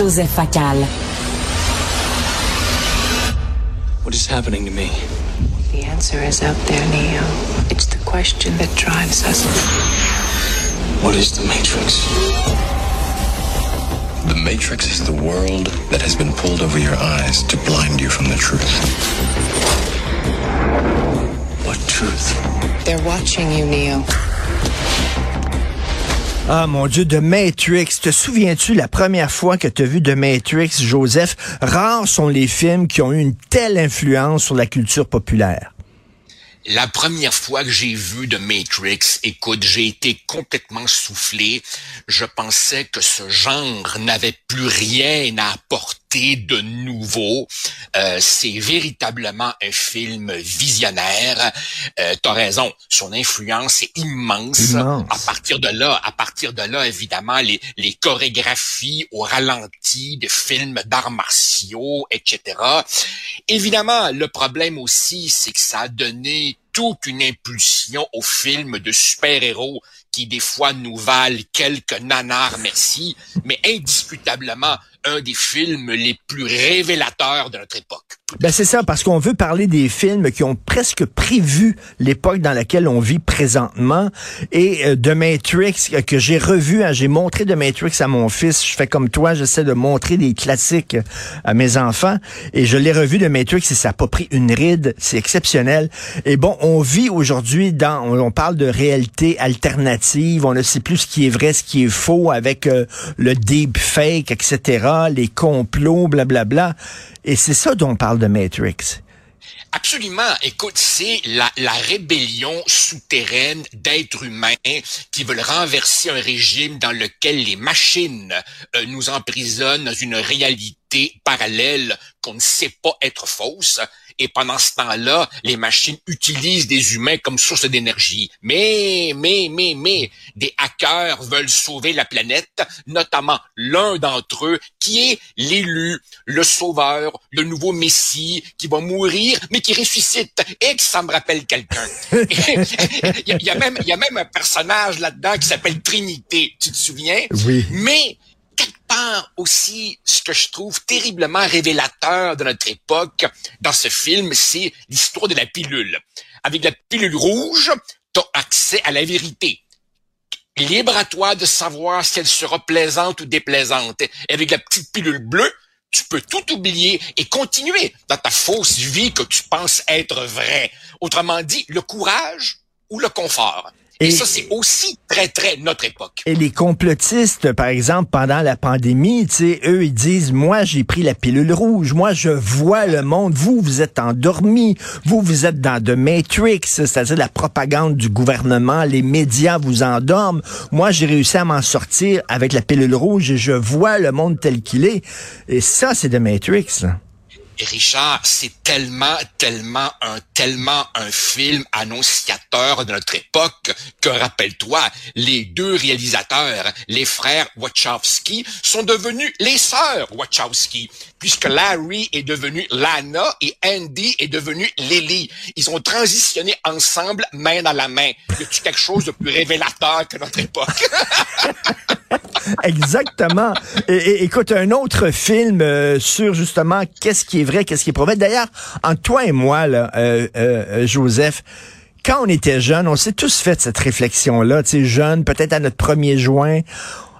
Joseph Facal. What is happening to me? The answer is out there, Neo. It's the question that drives us. What is the Matrix? The Matrix is the world that has been pulled over your eyes to blind you from the truth. What truth? They're watching you, Neo. Ah mon Dieu, de Matrix. Te souviens-tu la première fois que tu as vu de Matrix, Joseph? Rares sont les films qui ont eu une telle influence sur la culture populaire. La première fois que j'ai vu de Matrix, écoute, j'ai été complètement soufflé. Je pensais que ce genre n'avait plus rien à apporter de nouveau. Euh, c'est véritablement un film visionnaire. Euh, T'as raison, son influence est immense. Immense. À partir de là, à partir de là, évidemment, les, les chorégraphies au ralenti de films d'arts martiaux, etc. Évidemment, le problème aussi, c'est que ça a donné toute une impulsion aux films de super-héros qui des fois nous valent quelques nanars, merci, mais indiscutablement un des films les plus révélateurs de notre époque. Ben c'est ça, parce qu'on veut parler des films qui ont presque prévu l'époque dans laquelle on vit présentement. Et euh, de Matrix, euh, que j'ai revu, hein, j'ai montré de Matrix à mon fils. Je fais comme toi, j'essaie de montrer des classiques euh, à mes enfants. Et je l'ai revu de Matrix et ça n'a pas pris une ride. C'est exceptionnel. Et bon, on vit aujourd'hui dans, on, parle de réalité alternative. On ne sait plus ce qui est vrai, ce qui est faux avec euh, le deep fake, etc., les complots, blablabla. Et c'est ça dont on parle de Matrix. Absolument. Écoute, c'est la, rébellion souterraine d'êtres humains qui veulent renverser un régime dans lequel les machines euh, nous emprisonnent dans une réalité parallèle qu'on ne sait pas être fausse. Et pendant ce temps-là, les machines utilisent des humains comme source d'énergie. Mais, mais, mais, mais, des hackers veulent sauver la planète, notamment l'un d'entre eux qui est l'élu, le sauveur, le nouveau messie qui va mourir, mais qui ressuscite. Et que ça me rappelle quelqu'un. Il y, a- il y a même, il y a même un personnage là-dedans qui s'appelle Trinité. Tu te souviens? Oui. Mais part aussi, ce que je trouve terriblement révélateur de notre époque dans ce film, c'est l'histoire de la pilule. Avec la pilule rouge, tu as accès à la vérité. Libre à toi de savoir si elle sera plaisante ou déplaisante. Et avec la petite pilule bleue, tu peux tout oublier et continuer dans ta fausse vie que tu penses être vraie. Autrement dit, le courage ou le confort. Et, Et- ça, c'est aussi très, très notre époque. Et les complotistes, par exemple, pendant la pandémie, tu sais, eux, ils disent, moi, j'ai pris la pilule rouge. Moi, je vois le monde. Vous, vous êtes endormis. Vous, vous êtes dans de Matrix, c'est-à-dire la propagande du gouvernement. Les médias vous endorment. Moi, j'ai réussi à m'en sortir avec la pilule rouge et je vois le monde tel qu'il est. Et ça, c'est de Matrix. Richard, c'est tellement, tellement un, tellement un film annonciateur de notre époque que, rappelle-toi, les deux réalisateurs, les frères Wachowski, sont devenus les sœurs Wachowski, puisque Larry est devenu Lana et Andy est devenu Lily. Ils ont transitionné ensemble, main dans la main. Y a-tu quelque chose de plus révélateur que notre époque? Exactement. Et, et- écoute, un autre film euh, sur justement qu'est-ce qui est vrai, qu'est-ce qui est mauvais. D'ailleurs, entre toi et moi, là, euh, euh, Joseph, quand on était jeune, on s'est tous fait cette réflexion-là, tu sais, jeune, peut-être à notre premier juin.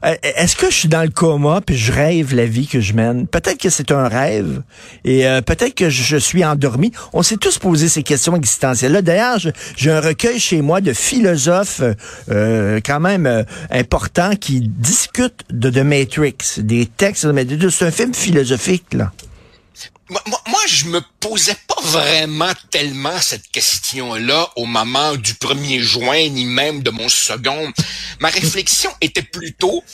Euh, Est-ce que je suis dans le coma puis je rêve la vie que je mène? Peut-être que c'est un rêve et euh, peut-être que je suis endormi. On s'est tous posé ces questions existentielles-là. D'ailleurs, j'ai un recueil chez moi de philosophes euh, quand même importants qui discutent de The Matrix, des textes. de Matrix. C'est un film philosophique, là. Moi, moi, je me posais pas vraiment tellement cette question-là au moment du 1er juin, ni même de mon second. Ma réflexion était plutôt,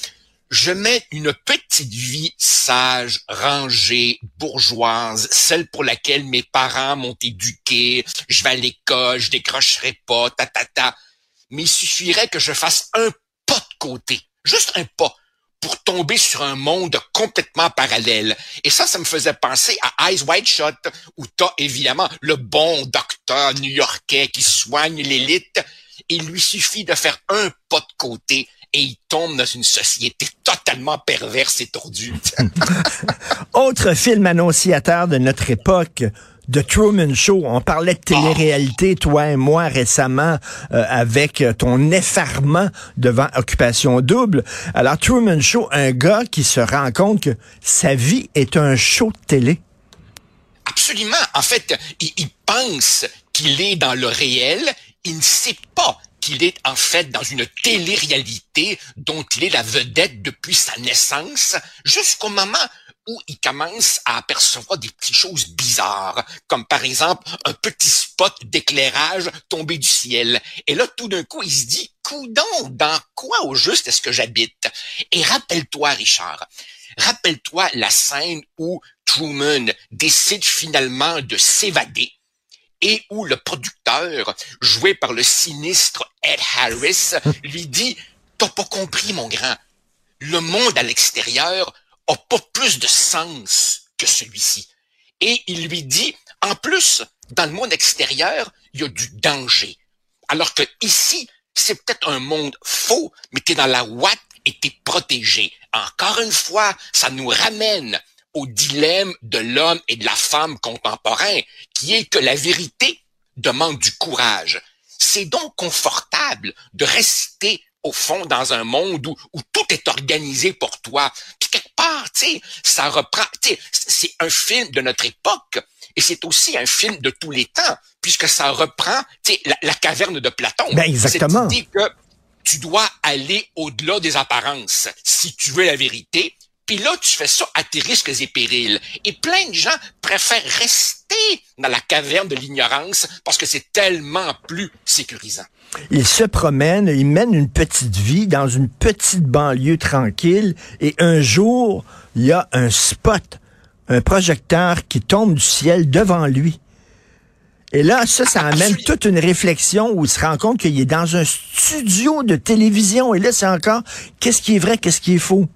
je mets une petite vie sage, rangée, bourgeoise, celle pour laquelle mes parents m'ont éduqué, je vais à l'école, je décrocherai pas, ta, ta, ta. Mais il suffirait que je fasse un pas de côté, juste un pas, pour tomber sur un monde complètement parallèle. Et ça, ça me faisait penser à Eyes Wide Shut, où t'as évidemment le bon docteur new-yorkais qui soigne l'élite. Il lui suffit de faire un pas de côté et il tombe dans une société totalement perverse et tordue. Autre film annonciateur de notre époque, The Truman Show. On parlait de télé-réalité, toi et moi, récemment, euh, avec ton effarement devant Occupation Double. Alors, Truman Show, un gars qui se rend compte que sa vie est un show de télé. Absolument. En fait, il, il pense qu'il est dans le réel. Il ne sait pas qu'il est en fait dans une télé-réalité dont il est la vedette depuis sa naissance jusqu'au moment où il commence à apercevoir des petites choses bizarres, comme par exemple un petit spot d'éclairage tombé du ciel. Et là, tout d'un coup, il se dit, coudon, dans quoi au juste est-ce que j'habite? Et rappelle-toi, Richard, rappelle-toi la scène où Truman décide finalement de s'évader et où le producteur, joué par le sinistre Ed Harris, lui dit, t'as pas compris, mon grand. Le monde à l'extérieur a pas plus de sens que celui-ci. Et il lui dit, en plus, dans le monde extérieur, il y a du danger. Alors que ici, c'est peut-être un monde faux, mais t'es dans la ouate et t'es protégé. Encore une fois, ça nous ramène au dilemme de l'homme et de la femme contemporain, qui est que la vérité demande du courage. C'est donc confortable de rester au fond dans un monde où, où tout est organisé pour toi. Puis quelque part, tu sais, ça reprend, tu sais, c'est un film de notre époque et c'est aussi un film de tous les temps puisque ça reprend, tu sais, la, la, caverne de Platon. Ben exactement. Cette idée que tu dois aller au-delà des apparences si tu veux la vérité puis là, tu fais ça à tes risques et périls. Et plein de gens préfèrent rester dans la caverne de l'ignorance parce que c'est tellement plus sécurisant. Il se promène, il mène une petite vie dans une petite banlieue tranquille et un jour, il y a un spot, un projecteur qui tombe du ciel devant lui. Et là, ça, ça amène toute une réflexion où il se rend compte qu'il est dans un studio de télévision. Et là, c'est encore, qu'est-ce qui est vrai, qu'est-ce qui est faux?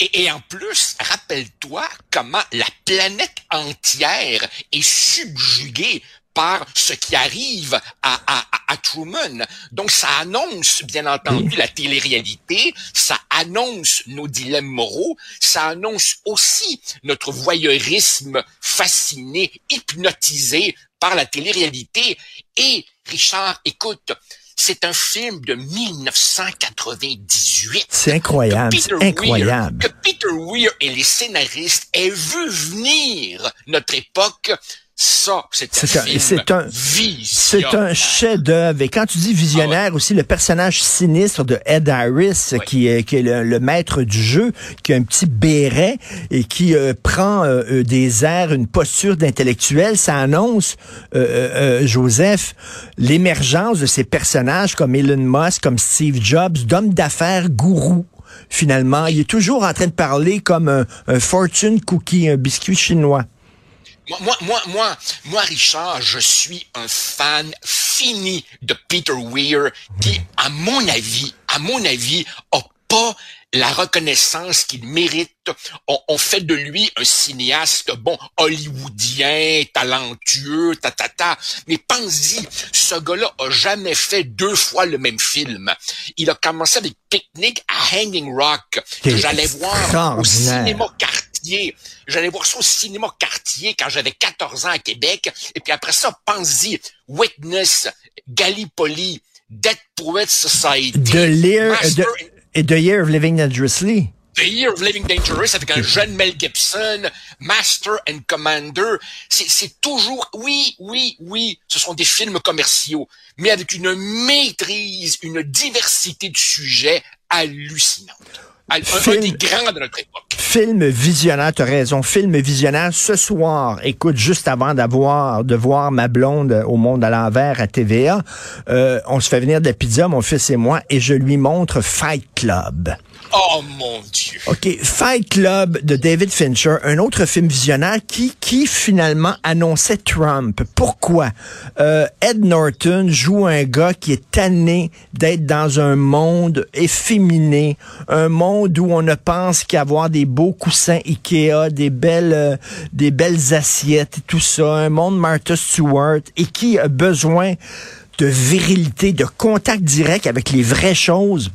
Et, en plus, rappelle-toi comment la planète entière est subjuguée par ce qui arrive à, à, à, Truman. Donc, ça annonce, bien entendu, la télé-réalité, ça annonce nos dilemmes moraux, ça annonce aussi notre voyeurisme fasciné, hypnotisé par la télé-réalité. Et, Richard, écoute, c'est un film de 1998. C'est incroyable, c'est incroyable. Weir, que Peter Weir et les scénaristes aient vu venir notre époque ça, c'est un, c'est un, c'est un chef-d'œuvre. Et quand tu dis visionnaire ah ouais. aussi, le personnage sinistre de Ed Harris, ouais. qui est, qui est le, le, maître du jeu, qui a un petit béret et qui euh, prend euh, euh des airs, une posture d'intellectuel, ça annonce, euh, Joseph, l'émergence de ces personnages comme Elon Musk, comme Steve Jobs, d'hommes d'affaires gourous finalement. Il est toujours en train de parler comme un, un fortune cookie, un biscuit chinois. Moi, moi, moi, moi, Richard, je suis un fan fini de Peter Weir qui, à mon avis, à mon avis, a pas la reconnaissance qu'il mérite. On, on, fait de lui un cinéaste, bon, hollywoodien, talentueux, ta, ta, ta. Mais pense-y, ce gars-là a jamais fait deux fois le même film. Il a commencé avec Picnic à Hanging Rock, que j'allais voir au cinéma J'allais voir ça au cinéma quartier quand j'avais 14 ans à Québec. Et puis après ça, pense-y, Witness, Gallipoli, Dead Poets Society, lire, de, et The Year of Living Dangerously. The Year of Living Dangerous avec un jeune Mel Gibson, Master and Commander. C'est toujours, oui, oui, oui, ce sont des films commerciaux, mais avec une maîtrise, une diversité de sujets hallucinante. Un, film, un, des grands de notre époque. Film visionnaire, tu as raison. Film visionnaire ce soir. Écoute, juste avant d'avoir de voir ma blonde au monde à l'envers à TVA, euh, on se fait venir de la pizza, mon fils et moi, et je lui montre Fight Club. Oh mon Dieu. OK, Fight Club de David Fincher, un autre film visionnaire qui, qui finalement annonçait Trump. Pourquoi? Euh, Ed Norton joue un gars qui est tanné d'être dans un monde efféminé, un monde où on ne pense qu'avoir des beaux coussins Ikea, des belles, euh, des belles assiettes et tout ça, un monde Martha Stewart et qui a besoin de virilité, de contact direct avec les vraies choses.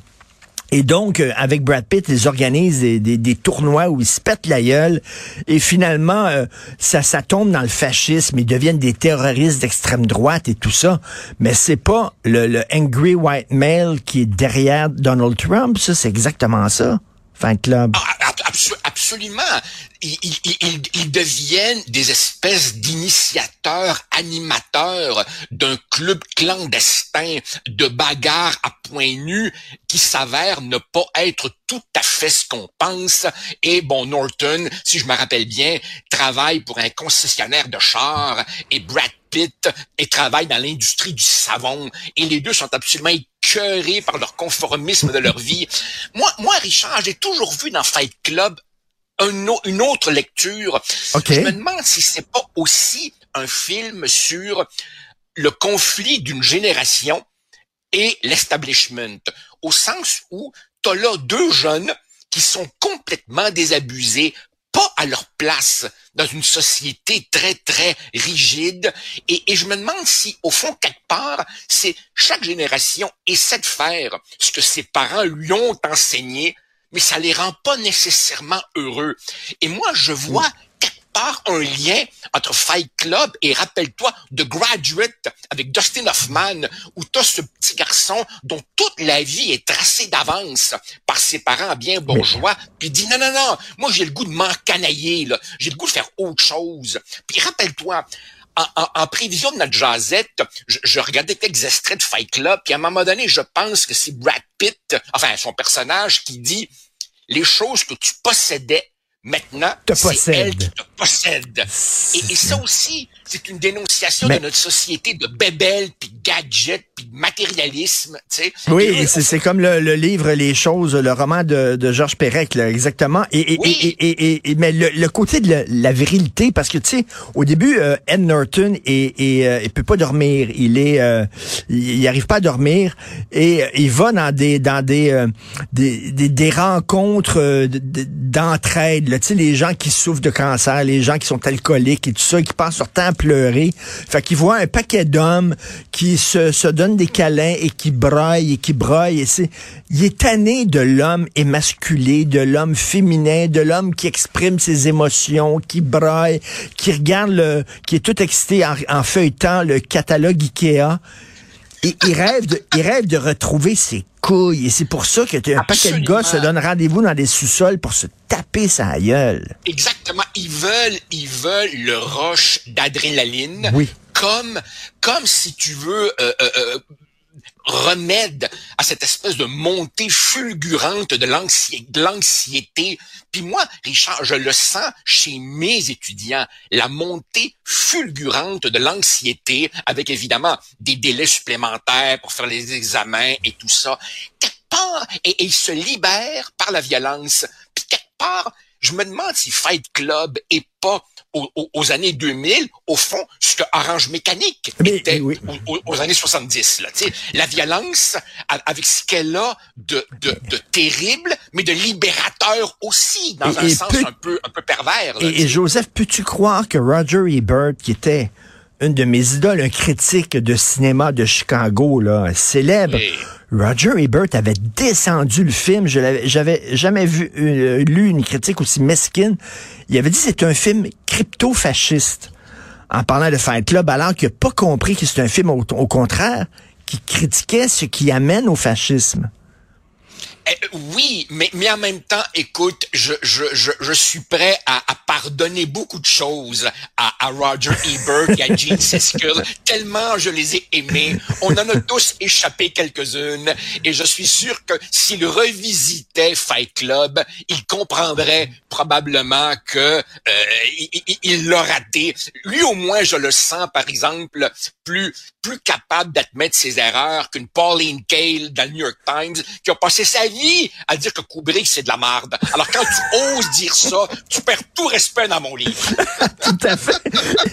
Et donc, euh, avec Brad Pitt, ils organisent des, des, des, tournois où ils se pètent la gueule. Et finalement, euh, ça, ça tombe dans le fascisme. Ils deviennent des terroristes d'extrême droite et tout ça. Mais c'est pas le, le angry white male qui est derrière Donald Trump. Ça, c'est exactement ça. Fan club. Ah, abso absolument. Ils, ils, ils, deviennent des espèces d'initiateurs, animateurs d'un club clandestin de bagarres à point nu qui s'avère ne pas être tout à fait ce qu'on pense. Et bon, Norton, si je me rappelle bien, travaille pour un concessionnaire de chars et Brad Pitt et travaille dans l'industrie du savon. Et les deux sont absolument écœurés par leur conformisme de leur vie. Moi, moi, Richard, j'ai toujours vu dans Fight Club une autre lecture. Je me demande si c'est pas aussi un film sur le conflit d'une génération et l'establishment, au sens où t'as là deux jeunes qui sont complètement désabusés, pas à leur place dans une société très, très rigide. Et, je me demande si, au fond, quelque part, c'est chaque génération essaie de faire ce que ses parents lui ont enseigné mais ça les rend pas nécessairement heureux. Et moi, je vois part un lien entre Fight Club et rappelle-toi The Graduate avec Dustin Hoffman, où tu as ce petit garçon dont toute la vie est tracée d'avance par ses parents bien bourgeois, puis dit non, non, non, moi j'ai le goût de m'encanailler, là. j'ai le goût de faire autre chose. Puis rappelle-toi, en, prévision de notre jazette, je, regardais quelques extraits de Fight Club, puis à un moment donné, je pense que c'est Brad Pitt, enfin son personnage, qui dit les choses que tu possédais maintenant, c'est elle qui te possède. Et, et ça aussi, c'est une dénonciation de notre société de bébelles, puis gadgets, puis matérialisme. Tu sais. Oui, c'est comme le, livre Les choses, le roman de, de Georges Perec, là, exactement. Et, et, et, et, mais le, côté de la, virilité, parce que tu sais, au début, euh, Ed Norton et, et euh, il peut pas dormir. Il est, euh, il, arrive pas à dormir et il va dans des dans des des, des, rencontres d'entraide. Sais, les gens qui souffrent de cancer, les gens qui sont alcooliques et tout ça, qui passent leur temps pleurer. Fait qu'il voit un paquet d'hommes qui se, donnent des câlins et qui braillent et qui c'est, il est tanné de l'homme émasculé, de l'homme féminin, de l'homme qui exprime ses émotions, qui braille, qui regarde le, qui est tout excité en feuilletant le catalogue Ikea. Et il rêve de, il rêve de retrouver ses couilles. Et c'est pour ça que un paquet de gars se donnent rendez-vous dans des sous-sols pour se taper sa gueule. Exactement. Ils veulent, ils veulent le roche d'adrénaline. Oui. Comme, comme si tu veux, euh, euh, euh remède à cette espèce de montée fulgurante de l'anxiété. Puis moi, Richard, je le sens chez mes étudiants, la montée fulgurante de l'anxiété, avec évidemment des délais supplémentaires pour faire les examens et tout ça. Quelque part, et, ils se libèrent par la violence. Puis quelque part, je me demande si Fight Club est pas aux, années 2000, au fond, ce que Orange Mécanique était aux, années 70. Là, la violence, avec ce qu'elle a de, de, de, terrible, mais de libérateur aussi, dans un sens un, peu, un peu pervers. et, Joseph, peux-tu croire que Roger Ebert, qui était une de mes idoles, un critique de cinéma de Chicago, là, célèbre. Roger Ebert avait descendu le film. Je j'avais jamais vu euh, lu une critique aussi mesquine. Il avait dit c'est un film crypto-fasciste en parlant de Fight Club, alors qu'il n'a pas compris que c'est un film au contraire qui critiquait ce qui amène au fascisme. Eh, oui, mais, mais en même temps, écoute, je, je, je, suis prêt à, pardonner beaucoup de choses à, à Roger Ebert et à Gene Siskel, tellement je les ai aimés. On en a tous échappé quelques-unes, et je suis sûr que s'il revisitait Fight Club, il comprendrait probablement que euh, il l'a raté. Lui, au moins, je le sens, par exemple, plus plus capable d'admettre ses erreurs qu'une Pauline Kael dans le New York Times qui a passé sa vie à dire que Kubrick c'est de la merde. Alors quand tu oses dire ça, tu perds tout respect dans mon livre. tout à fait.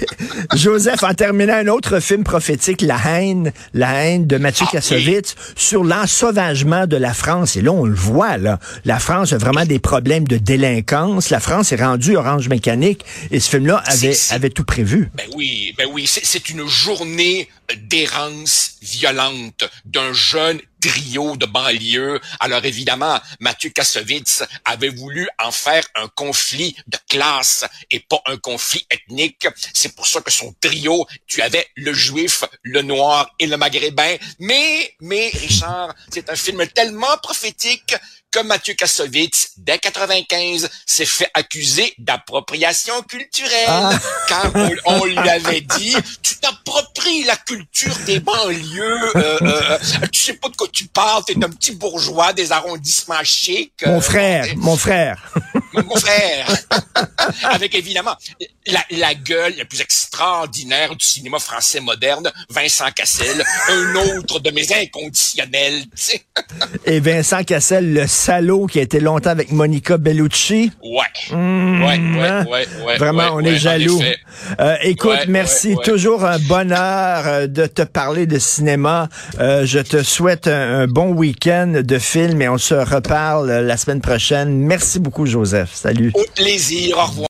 Joseph, en terminant un autre film prophétique, La haine, La haine de Mathieu ah, Kassovitz, sur l'ensauvagement de la France. Et là, on le voit, là. La France a vraiment des problèmes de délinquance. La France est rendue orange mécanique. Et ce film-là avait, avait tout prévu. Ben oui, ben oui. C'est une journée d'errance violente d'un jeune trio de banlieue. Alors évidemment, Mathieu Kassovitz avait voulu en faire un conflit de classe et pas un conflit ethnique. C'est pour ça que son trio, tu avais le juif, le noir et le maghrébin. Mais, mais, Richard, c'est un film tellement prophétique que Mathieu Kassovitz, dès 95, s'est fait accuser d'appropriation culturelle. Ah. Car on, on, lui avait dit, tu t'appropries la culture des banlieues, euh, euh, tu sais pas de quoi tu parles, t'es un petit bourgeois des arrondissements chics. Mon euh, frère, mon frère. mon frère. Avec évidemment la, la, gueule la plus extraordinaire du cinéma français moderne, Vincent Cassel, un autre de mes inconditionnels. T'sais. Et Vincent Cassel, le salaud qui a été longtemps avec Monica Bellucci. Ouais. Mmh, ouais, ouais, ouais, ouais, Vraiment, ouais, on ouais, est jaloux. Euh, écoute, Ouais, merci. ouais, ouais. Toujours un bonheur euh, de te parler de cinéma. Euh, je te souhaite un, un bon week-end de film et on se reparle la semaine prochaine. Merci beaucoup, Joseph. Salut. Au plaisir. Au revoir.